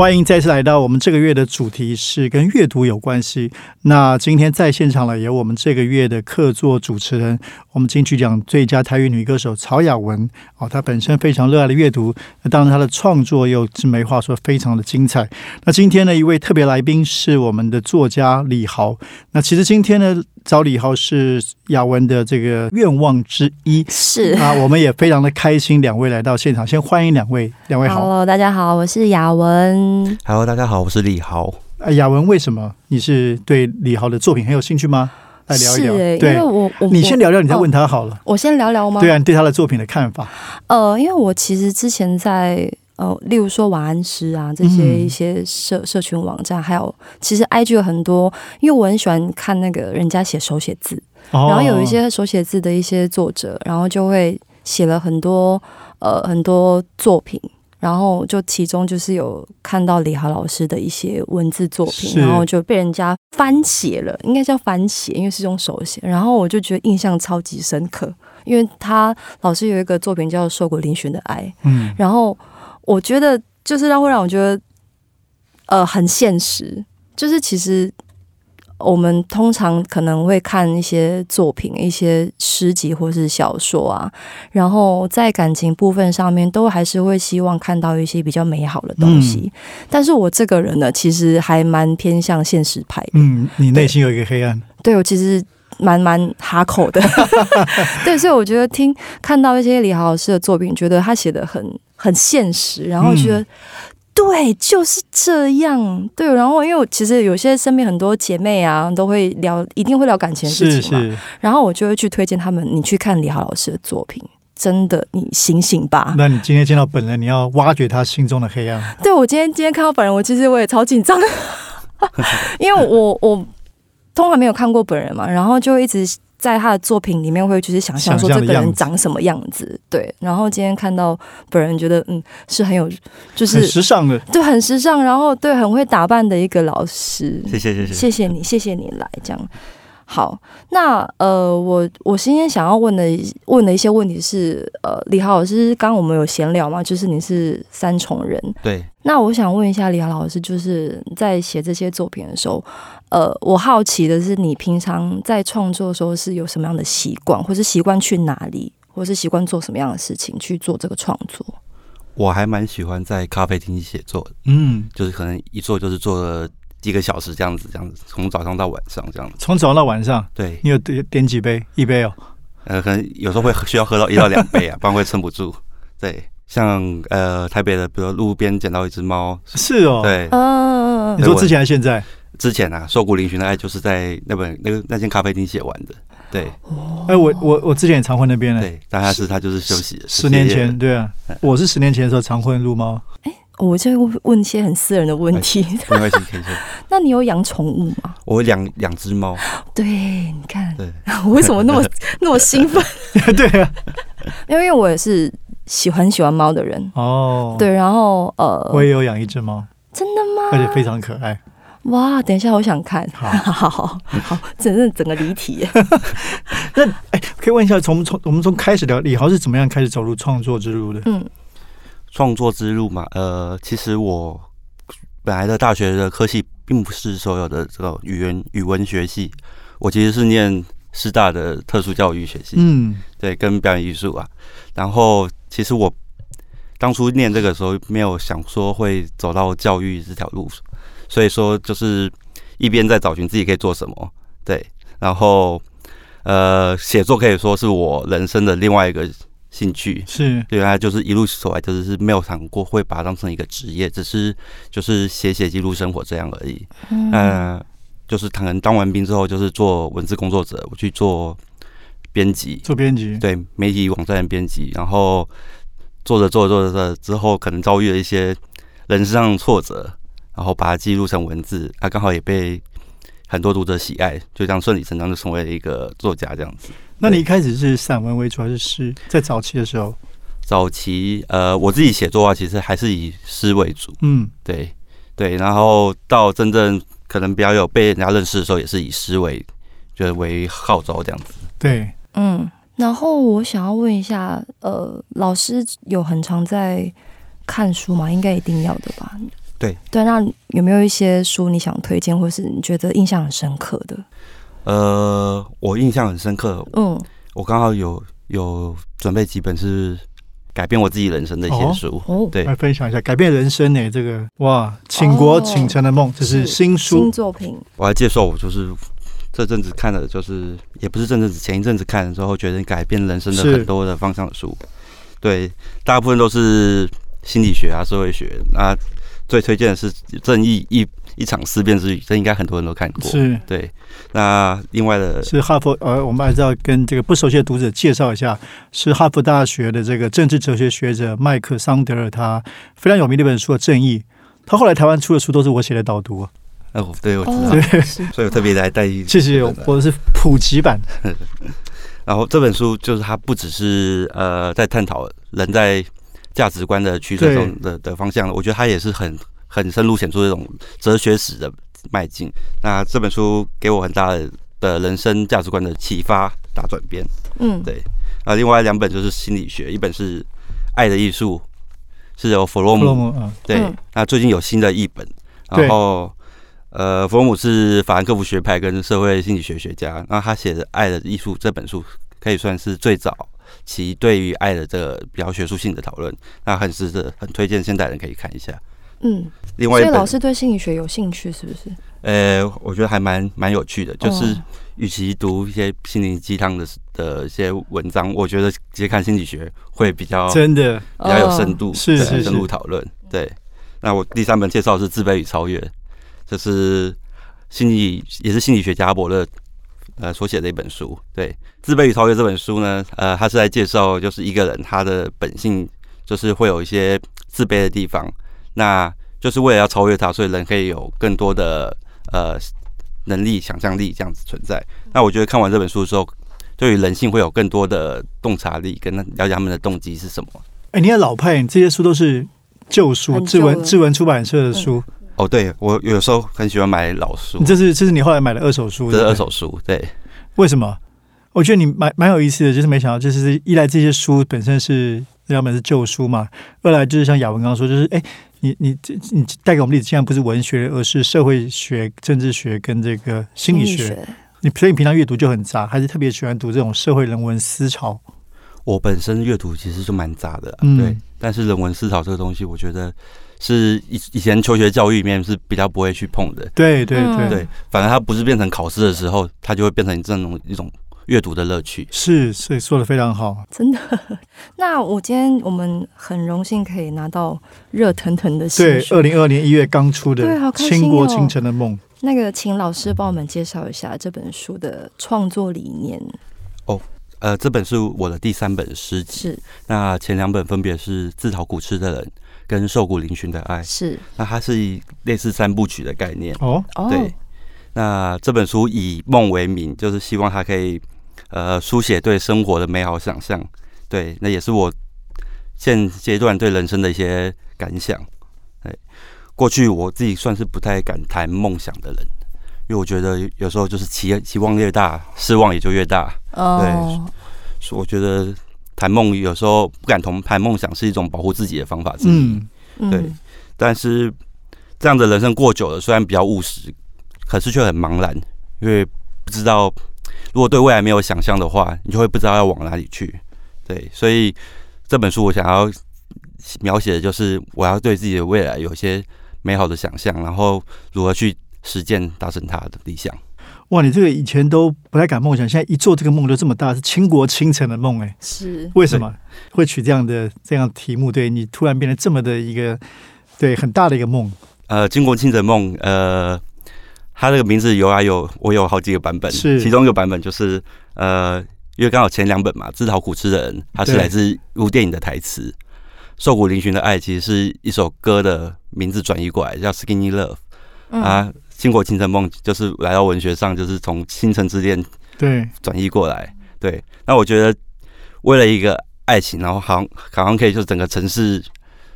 欢迎再次来到我们这个月的主题是跟阅读有关系。那今天在现场了有我们这个月的客座主持人，我们金曲奖最佳台语女歌手曹雅文。哦，她本身非常热爱的阅读，那当然她的创作又是没话说，非常的精彩。那今天呢，一位特别来宾是我们的作家李豪。那其实今天呢。找李豪是雅文的这个愿望之一，是啊，我们也非常的开心，两位来到现场，先欢迎两位，两位好。Hello，大家好，我是雅文。Hello，大家好，我是李豪。啊，雅文，为什么你是对李豪的作品很有兴趣吗？来聊一聊。对，我我你先聊聊，你再问他好了。我先聊聊吗？对啊，对他的作品的看法。呃，因为我其实之前在。呃，例如说晚安诗啊，这些一些社社群网站，还有其实 IG 有很多，因为我很喜欢看那个人家写手写字，然后有一些手写字的一些作者，然后就会写了很多呃很多作品，然后就其中就是有看到李豪老师的一些文字作品，然后就被人家翻写了，应该叫翻写，因为是用手写，然后我就觉得印象超级深刻，因为他老师有一个作品叫《受过嶙峋的爱》，嗯，然后。我觉得就是让会让我觉得，呃，很现实。就是其实我们通常可能会看一些作品、一些诗集或是小说啊，然后在感情部分上面，都还是会希望看到一些比较美好的东西。但是我这个人呢，其实还蛮偏向现实派。嗯，你内心有一个黑暗。对我其实蛮蛮哈口的。对，所以我觉得听看到一些李豪老师的作品，觉得他写的很。很现实，然后觉得对，就是这样。对，然后因为我其实有些身边很多姐妹啊，都会聊，一定会聊感情的事情嘛。然后我就会去推荐他们，你去看李豪老师的作品，真的，你醒醒吧。那你今天见到本人，你要挖掘他心中的黑暗。对，我今天今天看到本人，我其实我也超紧张，因为我我通常没有看过本人嘛，然后就一直。在他的作品里面，会就是想象说这个人长什么样子，对。然后今天看到本人，觉得嗯是很有，就是时尚的，对，很时尚。然后对，很会打扮的一个老师。谢谢谢谢谢谢你，谢谢你来这样。好，那呃，我我今天想要问的问的一些问题是，呃，李豪老师，刚刚我们有闲聊嘛？就是你是三重人，对。那我想问一下李豪老师，就是在写这些作品的时候，呃，我好奇的是，你平常在创作的时候是有什么样的习惯，或是习惯去哪里，或是习惯做什么样的事情去做这个创作？我还蛮喜欢在咖啡厅写作，嗯，就是可能一坐就是坐了。几个小时这样子，这样子从早上到晚上这样子。从早上到晚上，对你有点点几杯？一杯哦。呃，可能有时候会需要喝到一到两杯啊，不然会撑不住。对，像呃台北的，比如路边捡到一只猫，是哦，对，嗯，你说之前还是现在？之前啊，瘦骨嶙峋的爱就是在那本那个那间咖啡厅写完的。对，哎，我我我之前也常混那边呢。对，但他是他就是休息。十年前，对啊，我是十年前的时候常混撸猫。哎。我就问问一些很私人的问题。没关系，可以说。那你有养宠物吗？我养两只猫。对，你看，对，我 为什么那么 那么兴奋？对啊，因为我也是喜欢喜欢猫的人哦。对，然后呃，我也有养一只猫，真的吗？而且非常可爱。哇，等一下，我想看。好，好，好，好，整整整个离题。那哎，可以问一下，从从我们从开始聊李豪是怎么样开始走入创作之路的？嗯。创作之路嘛，呃，其实我本来的大学的科系并不是所有的这个语言语文学系，我其实是念师大的特殊教育学系，嗯，对，跟表演艺术啊。然后其实我当初念这个时候没有想说会走到教育这条路，所以说就是一边在找寻自己可以做什么，对，然后呃，写作可以说是我人生的另外一个。兴趣是对啊，就是一路走来，就是是没有想过会把它当成一个职业，只是就是写写记录生活这样而已。嗯，就是可能当完兵之后，就是做文字工作者，我去做编辑，做编辑，对媒体网站的编辑。然后做着做着做着之后，可能遭遇了一些人生上的挫折，然后把它记录成文字，啊，刚好也被很多读者喜爱，就这样顺理成章就成为了一个作家这样子。那你一开始是散文为主还是诗？在早期的时候，早期呃，我自己写作啊，其实还是以诗为主，嗯，对对，然后到真正可能比较有被人家认识的时候，也是以诗为就是为号召这样子。对，嗯，然后我想要问一下，呃，老师有很常在看书吗？应该一定要的吧？对对，那有没有一些书你想推荐，或是你觉得印象很深刻的？呃，我印象很深刻，嗯，我刚好有有准备几本是改变我自己人生的一些哦书，哦，对来分享一下改变人生呢？这个哇，倾国哦倾城的梦，这是新书新，作品，我还介绍我就是这阵子看的，就是也不是这阵子，前一阵子看的时候，觉得改变人生的很多的方向的书。对，大部分都是心理学啊、社会学。那最推荐的是《正义一一场思辨之旅》，这应该很多人都看过。是。对，那另外的是哈佛呃，我们还是要跟这个不熟悉的读者介绍一下，是哈佛大学的这个政治哲学学者麦克桑德尔，他非常有名的一本书《正义》，他后来台湾出的书都是我写的导读，呃，我对我知道，哦，所以我特别来带一 谢谢，我是普及版，然后这本书就是它不只是呃在探讨人在价值观的取舍中的的方向，我觉得他也是很很深入显出这种哲学史的迈进。那这本书给我很大的的人生价值观的启发，大转变。嗯，对。啊，另外两本就是心理学，一本是《爱的艺术》，是由弗洛姆弗洛姆啊，对。嗯，那最近有新的译本，对。然后呃，弗洛姆是法兰克福学派跟社会心理学学家，那他写的《爱的艺术》这本书可以算是最早期对于爱的这个比较学术性的讨论，那很值得很推荐现代人可以看一下。嗯，另外所以老，师对心理学有兴趣，是不是？呃，我觉得还蛮蛮有趣的，就是哦与其读一些心灵鸡汤的的一些文章，我觉得直接看心理学会比较真的比较有深度，对是深入讨论。对，那我第三本介绍的是《自卑与超越》，这是心理也是心理学家阿伯勒呃所写的一本书。对，《自卑与超越》这本书呢，呃，他是在介绍就是一个人他的本性就是会有一些自卑的地方，那就是为了要超越他，所以人可以有更多的呃能力、想象力这样子存在。那我觉得看完这本书之后，对于人性会有更多的洞察力，跟了解他们的动机是什么。哎，你看老派，这些书都是旧书，很志文志文出版社的书，哦，对我有时候很喜欢买老书你，这是这是你后来买的二手书，这是二手书，对，为什么？我觉得你蛮蛮有意思的，就是没想到，就是一来这些书本身是要么是旧书嘛，二来就是像雅文刚刚说，就是哎，你你这你带给我们例子，竟然不是文学，而是社会学、政治学跟这个心理学。你所以你平常阅读就很杂，还是特别喜欢读这种社会人文思潮？我本身阅读其实就蛮杂的啊、嗯对，但是人文思潮这个东西，我觉得是以以前求学教育里面是比较不会去碰的，对对嗯对，对，反而它不是变成考试的时候，它就会变成这种一种阅读的乐趣。是是说的非常好。真的。那我今天我们很荣幸可以拿到热腾腾的新对，书二零二年一月刚出的《对倾国倾城的梦》，那个，请老师帮我们介绍一下这本书的创作理念。哦呃，这本是我的第三本诗集，是那前两本分别是《自讨苦吃的人》跟《瘦骨嶙峋的爱》，是那它是以类似三部曲的概念。哦，哦，对，那这本书以梦为名，就是希望它可以呃书写对生活的美好想象。对，那也是我现阶段对人生的一些感想。哎，过去我自己算是不太敢谈梦想的人，因为我觉得有时候就是期期望越大，失望也就越大。哦，所以我觉得谈梦有时候不敢同谈梦想是一种保护自己的方法之一。对但是这样的人生过久了，虽然比较务实，可是却很茫然，因为不知道如果对未来没有想象的话，你就会不知道要往哪里去。对，所以这本书我想要描写的就是我要对自己的未来有一些美好的想象，然后如何去实践达成他的理想。哇，你这个以前都不太敢梦想，现在一做这个梦就这么大，是倾国倾城的梦，哎，是。为什么会取这样的这样题目？对你突然变得这么的一个对很大的一个梦，呃，《倾国清晨梦》呃，它这个名字有啊有，我有好几个版本，是。其中一个版本就是呃，因为刚好前两本嘛，《自讨苦吃的人》它是对。来自一部电影的台词，《瘦骨嶙峋的爱》其实是一首歌的名字转移过来，叫《Skinny Love》嗯。啊，《倾国倾城梦》就是来到文学上，就是从《倾城之恋》对，转移过来。对，那我觉得为了一个爱情，然后好像好像可以就整个城市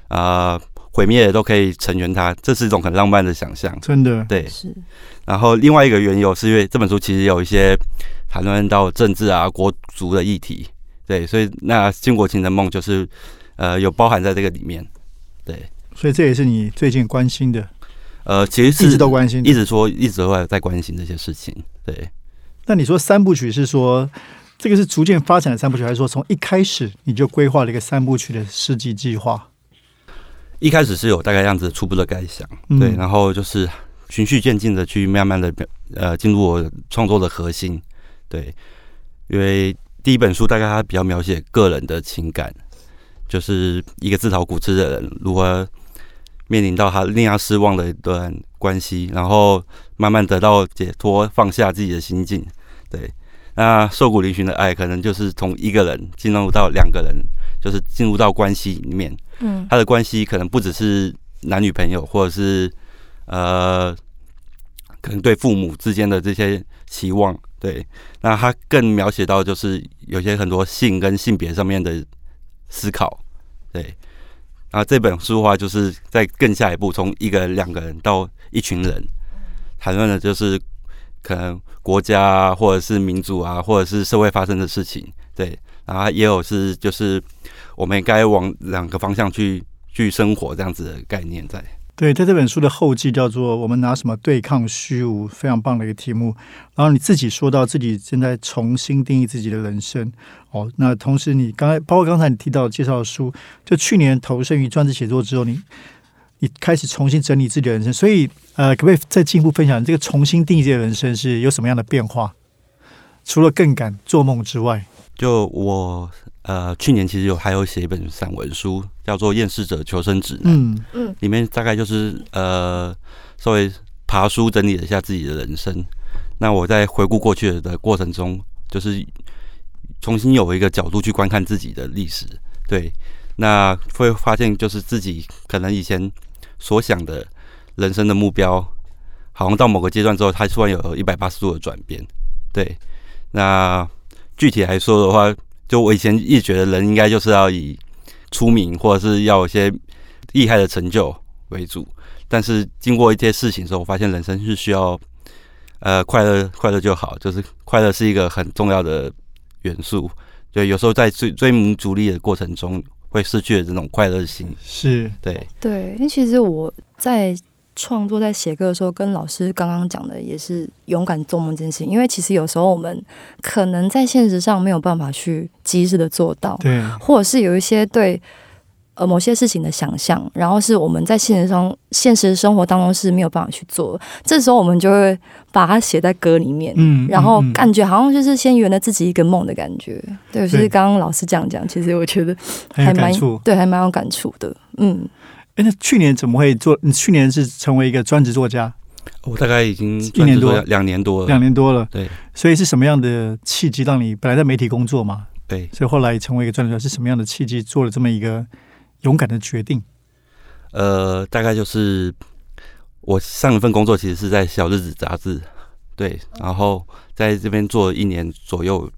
啊毁灭都可以成全他，这是一种很浪漫的想象。真的，对，是。然后另外一个缘由是因为这本书其实有一些谈论到政治啊、国族的议题，对，所以那倾国情的梦就是呃有包含在这个里面，对，所以这也是你最近关心的，呃，其实一直都关心一直说一直都在在关心这些事情，对，那你说三部曲是说这个是逐渐发展的三部曲，还是说从一开始你就规划了一个三部曲的世纪计划？一开始是有大概这样子初步的感想，嗯。对，然后就是循序渐进的去慢慢的呃进入我创作的核心，对，因为第一本书大概它比较描写个人的情感，就是一个自讨苦吃的人如何面临到他令他失望的一段关系，然后慢慢得到解脱，放下自己的心境，对。那瘦骨嶙峋的爱，可能就是从一个人进入到两个人，就是进入到关系里面，嗯他的关系可能不只是男女朋友，或者是呃，可能对父母之间的这些期望。对，那他更描写到就是有些很多性跟性别上面的思考。对，啊这本书的话，就是在更下一步，从一个人、两个人到一群人，谈论的就是可能国家啊，或者是民族啊，或者是社会发生的事情。对，然后也有是就是我们该往两个方向去去生活这样子的概念在。对，在这本书的后记叫做“我们拿什么对抗虚无”，非常棒的一个题目。然后你自己说到自己正在重新定义自己的人生哦。那同时，你刚才包括刚才你提到介绍的书，就去年投身于专职写作之后，你你开始重新整理自己的人生。所以，呃，可不可以再进一步分享这个重新定义的人生是有什么样的变化？除了更敢做梦之外，就我呃去年其实有还有写一本散文书，叫做《厌世者求生指南》。嗯嗯里面大概就是呃稍微爬书整理了一下自己的人生。那我在回顾过去的过程中，就是重新有一个角度去观看自己的历史。对，那会发现就是自己可能以前所想的人生的目标，好像到某个阶段之后，它突然有一百八十度的转变。对，那具体来说的话，就我以前一直觉得人应该就是要以出名或者是要有一些厉害的成就为主，但是经过一些事情之后，我发现人生是需要呃快乐，快乐就好，就是快乐是一个很重要的元素。对，有时候在追追名逐利的过程中，会失去了这种快乐心。是对，对，因为其实我在创作、在写歌的时候，跟老师刚刚讲的也是勇敢做梦这件事情。因为其实有时候我们可能在现实上没有办法去及时的做到，对，或者是有一些对呃某些事情的想象，然后是我们在现实中、现实生活当中是没有办法去做。这时候我们就会把它写在歌里面，嗯然后感觉好像就是先圆了自己一个梦的感觉。对，就对是刚刚老师这样讲，其实我觉得还蛮。对，还蛮有感触的。嗯，哎，那去年怎么会做？你去年是成为一个专职作家，我大概已经一年多两年多了。两年多了。对所以是什么样的契机让你本来在媒体工作嘛？对，所以后来成为一个专职作家，是什么样的契机做了这么一个勇敢的决定？呃，大概就是我上一份工作其实是在小日子杂志，对，然后在这边做了一年左右，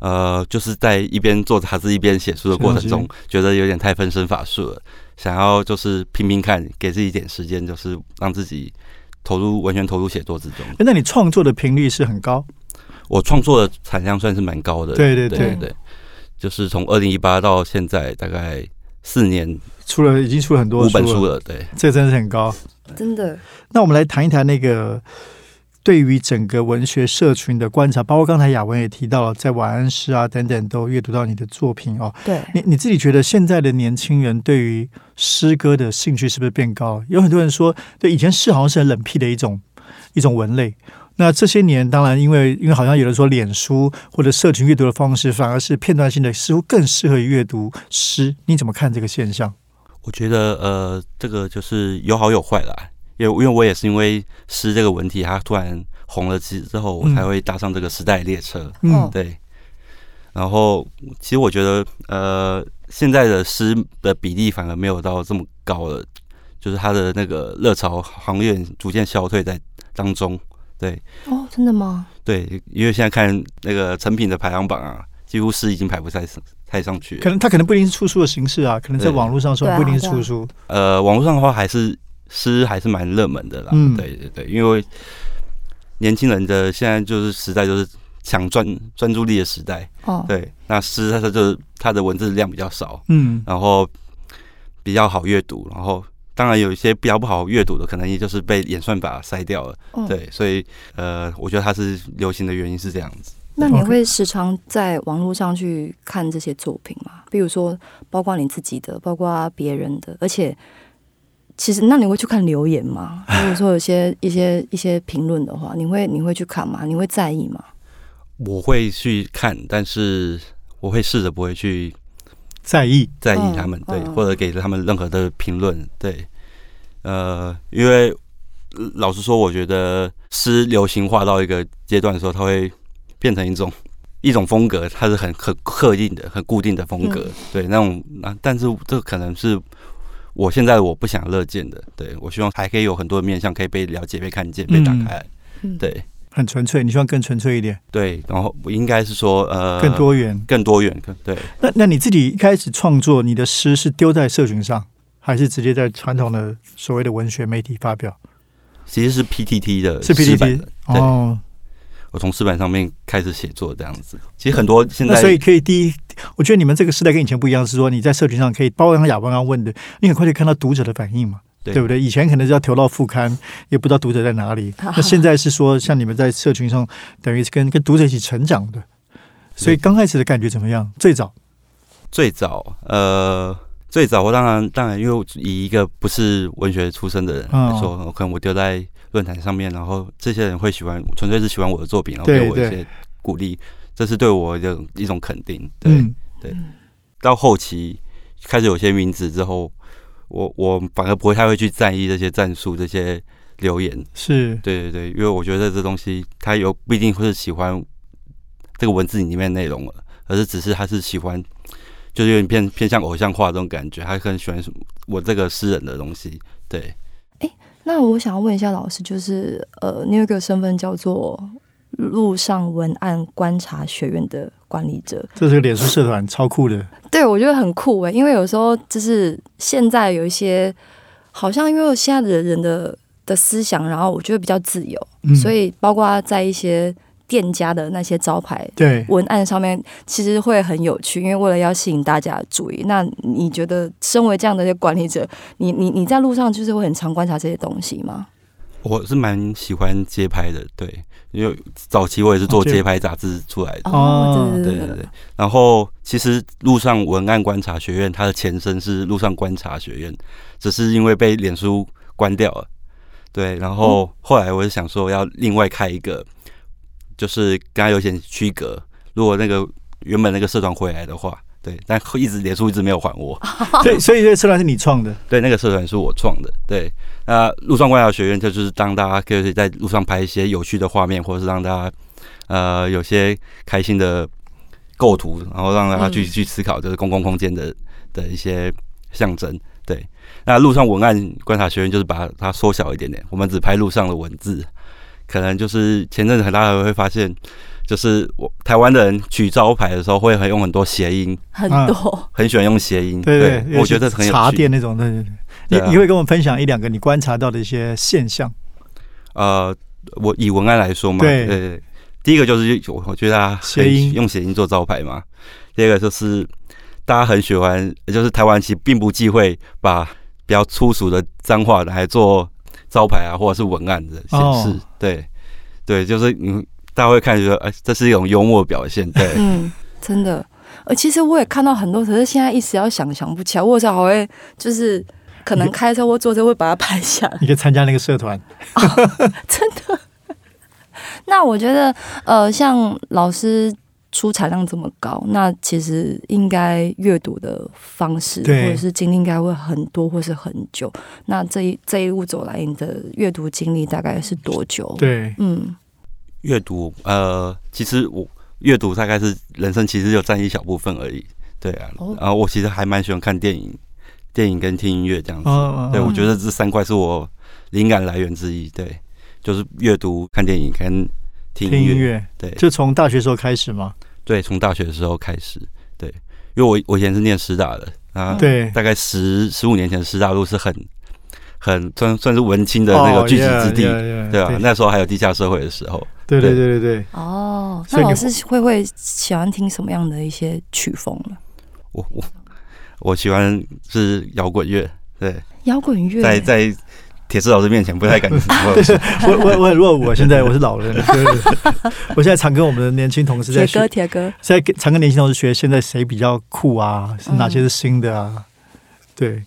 呃，就是在一边做杂志一边写书的过程中，觉得有点太分身乏术了，想要就是拼拼看，给自己一点时间，就是让自己投入完全投入写作之中。诶那你创作的频率是很高，我创作的产量算是蛮高的，对对对对对，就是从二零一八到现在大概四年出了已经出了很多五本书了，了，对。这真的是很高。真的，那我们来谈一谈那个对于整个文学社群的观察，包括刚才雅文也提到了，在晚安诗啊等等都阅读到你的作品哦。对，你你自己觉得现在的年轻人对于诗歌的兴趣是不是变高？有很多人说，对以前诗好像是很冷僻的一种一种文类。那这些年，当然因为因为好像有人说，脸书或者社群阅读的方式反而是片段性的，似乎更适合于阅读诗。你怎么看这个现象？我觉得呃，这个就是有好有坏啦。因为因为我也是因为诗这个文体，它突然红了之之后，我才会搭上这个时代列车。嗯哦，对。然后，其实我觉得，呃，现在的诗的比例反而没有到这么高了，就是它的那个热潮行业逐渐消退在当中。对哦，真的吗？对，因为现在看那个成品的排行榜啊，几乎诗已经排不太太上去。可能它可能不一定是出书的形式啊，可能在网络上说不一定是出书。呃，网络上的话还是诗还是蛮热门的啦。嗯对对对，因为年轻人的现在就是时代就是抢专专注力的时代。哦，对，那诗它就是它的文字量比较少，嗯，然后比较好阅读，然后当然有一些比较不好阅读的，可能也就是被演算法筛掉了。嗯对，所以呃，我觉得它是流行的原因是这样子。那你会时常在网络上去看这些作品吗？比如说，包括你自己的，包括别人的，而且其实，那你会去看留言吗？如果说有些一些一些评论的话，你会你会去看吗？你会在意吗？我会去看，但是我会试着不会去在意。在意他们，对，或者给他们任何的评论，对，呃，因为呃老实说，我觉得诗流行化到一个阶段的时候，它会变成一种一种风格，它是很很刻印的、很固定的风格，嗯对，那种那但是这可能是我现在我不想乐见的，对我希望还可以有很多的面向可以被了解、被看见、被打开对很纯粹，你希望更纯粹一点，对，然后我应该是说呃更多元。更多元，更对。那那你自己一开始创作，你的诗是丢在社群上，还是直接在传统的所谓的文学媒体发表？其实是 PTT 的是诗版 PPT 的对哦。我从石板上面开始写作这样子。其实很多现在所以可以第一，我觉得你们这个时代跟以前不一样，是说你在社群上可以，包括像亚文刚问的，你很快就看到读者的反应嘛，对对不对？以前可能是要投到副刊，也不知道读者在哪里。那现在是说，像你们在社群上，等于是跟跟读者一起成长的，所以刚开始的感觉怎么样？最早，最早呃最早我当然当然因为以一个不是文学出身的人来说，可能我丢在论坛上面，然后这些人会喜欢，纯粹是喜欢我的作品，然后对对给我一些鼓励，这是对我的一种肯定。对，嗯，到后期开始有些名字之后，我我反而不会太会去在意这些战术、这些留言。是对对对，因为我觉得这东西他有不一定会是喜欢这个文字里面内容了，而是只是他是喜欢，就是有点偏偏向偶像化这种感觉，他很喜欢什么我这个诗人的东西。对，哎那我想要问一下老师，就是呃，你有一个身份叫做路上文案观察学院的管理者，这是个脸书社团，超酷的。对我觉得很酷诶，因为有时候就是现在有一些，好像因为现在的人的的思想，然后我觉得比较自由，嗯所以包括在一些店家的那些招牌对，文案上面，其实会很有趣，因为为了要吸引大家的注意。那你觉得身为这样的一个管理者，你你你在路上就是会很常观察这些东西吗？我是蛮喜欢街拍的，对，因为早期我也是做街拍杂志出来的。哦对对对对对，然后其实路上文案观察学院它的前身是路上观察学院，只是因为被脸书关掉了。对，然后后来我就想说要另外开一个，就是跟他有点区隔。如果那个原本那个社团回来的话，对，但一直连书一直没有还我。对，所以这个社团是你创的，对，那个社团是我创的。对，那路上观察学院就就是当大家可以在路上拍一些有趣的画面，或者是让大家呃有些开心的构图，然后让大家去、嗯去思考就是公共空间的的一些象征。对，那路上文案观察学院就是把它缩小一点点，我们只拍路上的文字，可能就是前阵子大家会发现。就是我台湾的人取招牌的时候，会很用很多谐音，很啊多。很喜欢用谐音。对对，我觉得很有茶。店那种，对对你你会跟我们分享一两个你观察到的一些现象？呃，我以文案来说嘛，对对对第一个就是我我觉得啊谐音用谐音做招牌嘛。第二个就是大家很喜欢，就是台湾其实并不忌讳把比较粗俗的脏话来做招牌啊，或者是文案的显示。哦对对，就是嗯大家会看觉得，哎、这是一种幽默表现。对嗯，真的。呃，其实我也看到很多，可是现在一时要想想不起来。我有时候还会就是可能开车或坐车会把它拍下来，你可以参加那个社团，真的。那我觉得，呃，像老师出产量这么高，那其实应该阅读的方式或者是经历应该会很多或是很久。那这一这一路走来，你的阅读经历大概是多久？，对，嗯，阅读，呃，其实我阅读大概是人生其实就占一小部分而已。对啊，哦然后我其实还蛮喜欢看电影，电影跟听音乐这样子。嗯对，我觉得这三块是我灵感来源之一。对，就是阅读、看电影跟听音乐。音乐，对。就从大学时候开始吗。对，从大学的时候开始，对，因为我我以前是念师大的啊，对。大概十十五年前，师大路是很很算算是文青的那个聚集之地，哦对吧、对。那时候还有地下社会的时候，对对对。对对，哦，那老师会不会喜欢听什么样的一些曲风呢？我我我喜欢是摇滚乐，对，摇滚乐，在在铁丝老师面前不太敢说，我我我如果我，现在我是老人，我现在常跟我们的年轻同事在学铁哥，，铁哥，现在常跟年轻同事学，现在谁比较酷啊？是哪些是新的啊？对，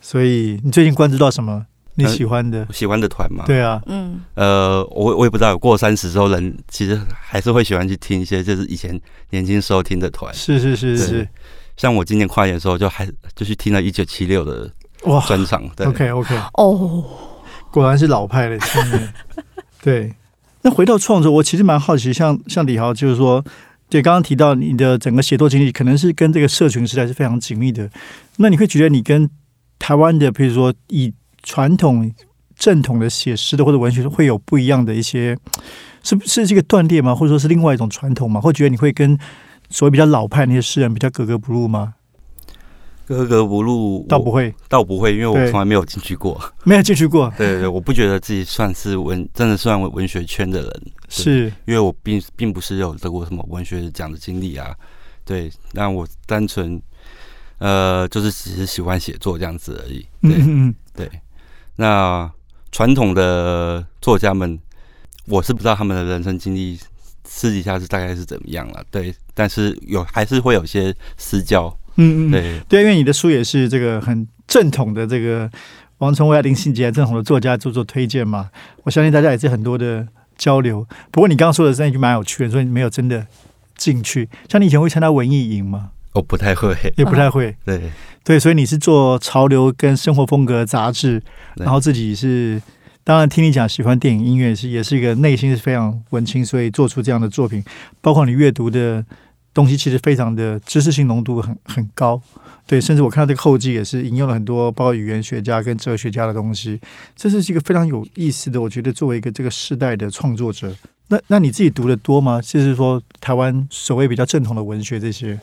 所以你最近关注到什么你喜欢的？喜欢的团嘛，对啊，嗯，呃，我我也不知道，过三十之后人其实还是会喜欢去听一些就是以前年轻时候听的团，是是是是像我今年跨年的时候就还就去听了一九七六的哇专场，对，OK OK，哦，果然是老派的青年。对，那回到创作，我其实蛮好奇，像像李豪，就是说，对，刚刚提到你的整个写作经历，可能是跟这个社群时代是非常紧密的。那你会觉得你跟台湾的，比如说以传统正统的写诗的或者文学，会有不一样的一些，是是这个断裂吗？或者说是另外一种传统吗？会觉得你会跟所谓比较老派那些诗人比较格格不入吗？格格不入，倒不会，倒不会，因为我从来没有进去过。没有进去过，对对对，我不觉得自己算是文，真的算文学圈的人，是因为我并并不是有得过什么文学奖的经历啊。对，那我单纯呃，就是只是喜欢写作这样子而已。对、嗯，对，那传统的作家们，我是不知道他们的人生经历私底下是大概是怎么样了。对，但是有还是会有些私交。嗯嗯，对，对，因为你的书也是这个很正统的这个王崇威、林信杰正统的作家做做推荐嘛，我相信大家也是很多的交流。不过你刚刚说的那句蛮有趣的，说你没有真的进去，像你以前会参加文艺营吗？我不太会。也不太会，对，对，所以你是做潮流跟生活风格杂志，然后自己是。当然，听你讲喜欢电影音乐是也是一个内心是非常文青，所以做出这样的作品，包括你阅读的东西，其实非常的知识性浓度很很高。对，甚至我看到这个后记也是引用了很多包括语言学家跟哲学家的东西，这是一个非常有意思的。我觉得作为一个这个世代的创作者，那那你自己读的多吗？就是说台湾所谓比较正统的文学这些，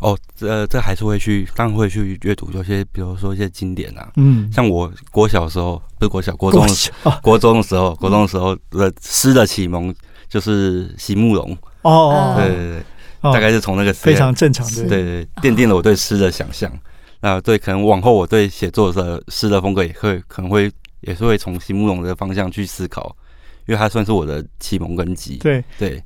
哦，这这还是会去，当然会去阅读，有些比如说一些经典啊，嗯，像我国小的时候，不是国小，国中的时哦国中的时候，国中的时候的诗的启蒙就是席慕容，哦。哦，对对对，哦大概是从那个非常正常的，对对，奠定了我对诗的想象。那对，可能往后我对写作的诗的风格也会可能会也是会从席慕容的方向去思考，因为他算是我的启蒙根基。对对，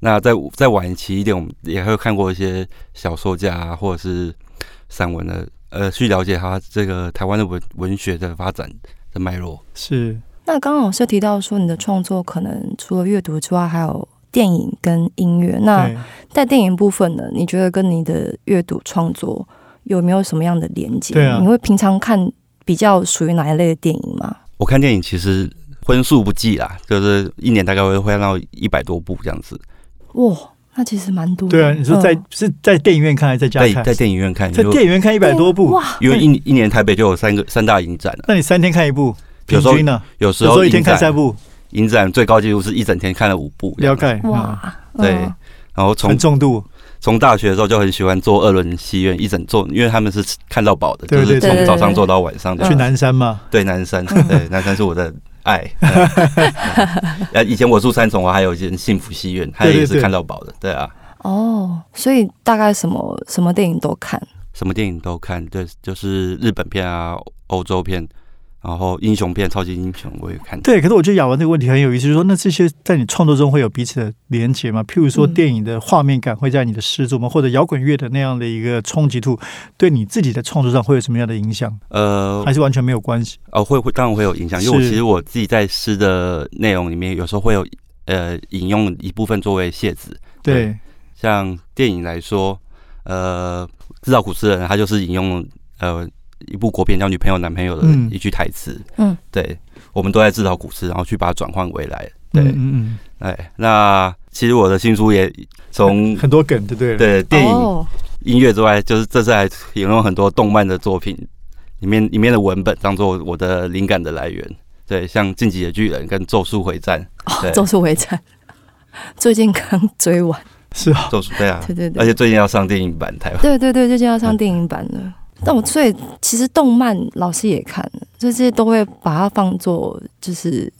那再再晚期一点，我们也会看过一些小说家啊，或者是散文的，呃，去了解他这个台湾的文文学的发展的脉络。是，那刚刚老师提到说，你的创作可能除了阅读之外，还有电影跟音乐。那。在电影部分呢，你觉得跟你的阅读创作有没有什么样的连接？对啊你会平常看比较属于哪一类的电影吗？我看电影其实荤素不忌啦，就是一年大概会会看到一百多部这样子，哇，那其实蛮多的。对啊，你说在、嗯是在电影院看还是在家看？在在电影院看，在电影院看一百多部，哇，因为一一年台北就有三个三大影展了，那你三天看一部，平有时候均呢？有时候有时候一天看三部，影展最高纪录是一整天看了五部，了解哇，哇，对嗯然后从重度，从大学的时候就很喜欢做二轮戏院，一整做，因为他们是看到饱的，就是从早上做到晚上。去南山嘛，对南山，对南山是我的爱。呃，以前我住三重，我还有一间幸福戏院，它也是看到饱的。对啊，哦，所以大概什么什么电影都看。什么电影都看，对，就是日本片啊、欧洲片，然后英雄片、超级英雄我也看。对。可是我觉得雅文这个问题很有意思，就是说，那这些在你创作中会有彼此的连结吗？譬如说，嗯电影的画面感会在你的诗作吗？或者摇滚乐的那样的一个冲击度，对你自己的创作上会有什么样的影响？呃还，是完全没有关系？哦，会会当然会有影响，因为我其实我自己在诗的内容里面，有时候会有呃引用一部分作为谢子，对，像电影来说，呃，知道古诗人他就是引用呃一部国片叫《女朋友男朋友》的嗯。一句台词，嗯，对，我们都在自讨古诗，然后去把它转换回来，对，嗯嗯哎，那其实我的新书也从嗯，很多梗，对不对？对电影、哦，音乐之外，就是这次还引用很多动漫的作品里面里面的文本当做我的灵感的来源，对，像《进击的巨人》跟《咒术回战》，哦《咒术回战》最近刚追完，是啊，咒术对啊，对对对。而且最近要上电影版台湾。对对对，最近要上电影版了。但我所以其实动漫老师也看了，这些都会把它放作就是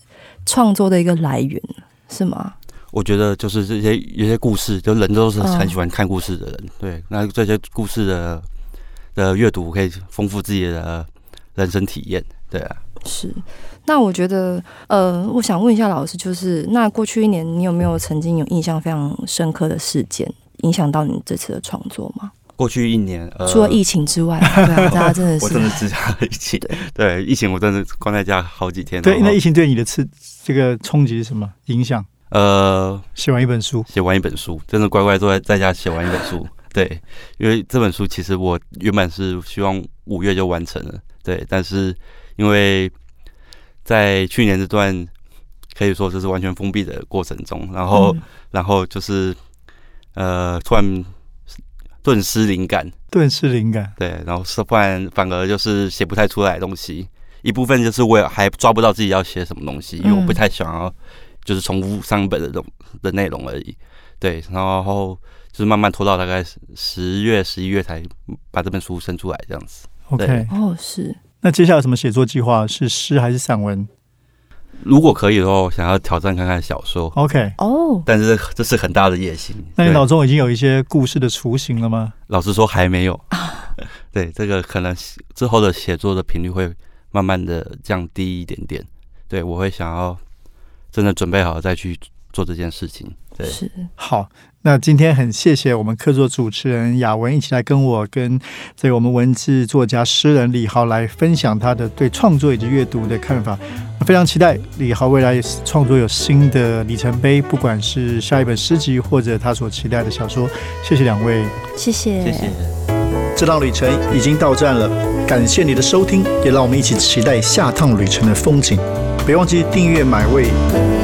创作的一个来源，是吗？我觉得就是这些有些故事，就人都是很喜欢看故事的人，对，那这些故事的的阅读可以丰富自己的人生体验，对啊。是，那我觉得，呃，我想问一下老师，就是那过去一年，你有没有曾经有印象非常深刻的事件，影响到你这次的创作吗？过去一年，呃，除了疫情之外，对啊，大家真的是，我真的只想疫情，对对，疫情我真的关在家好几天。对，那疫情对你的刺这个冲击是什么影响？呃，写完一本书，写完一本书，真的乖乖坐在在家写完一本书。对，因为这本书其实我原本是希望五月就完成了，对，但是因为在去年这段可以说就是完全封闭的过程中，然后、嗯然后就是呃突然顿失灵感，顿失灵感。对，然后是不然反而就是写不太出来的东西。一部分就是我也还抓不到自己要写什么东西，因为我不嗯太想要就是重复上本的东的内容而已。对，然后就是慢慢拖到大概十月、十一月才把这本书生出来这样子。OK，哦，是，那接下来有什么写作计划？是诗还是散文如果可以的话，我想要挑战看看小说，？OK，哦，但是这是很大的野心。那你脑中已经有一些故事的雏形了吗？老实说还没有。对，这个可能之后的写作的频率会慢慢的降低一点点。对我会想要真的准备好再去做这件事情。对，是，好，那今天很谢谢我们客座主持人雅文一起来跟我跟这个我们文字作家诗人李豪来分享他的对创作以及阅读的看法。非常期待李豪未来创作有新的里程碑，不管是下一本诗集或者他所期待的小说。谢谢两位。谢谢，谢谢。这趟旅程已经到站了，感谢你的收听，也让我们一起期待下趟旅程的风景。别忘记订阅买位。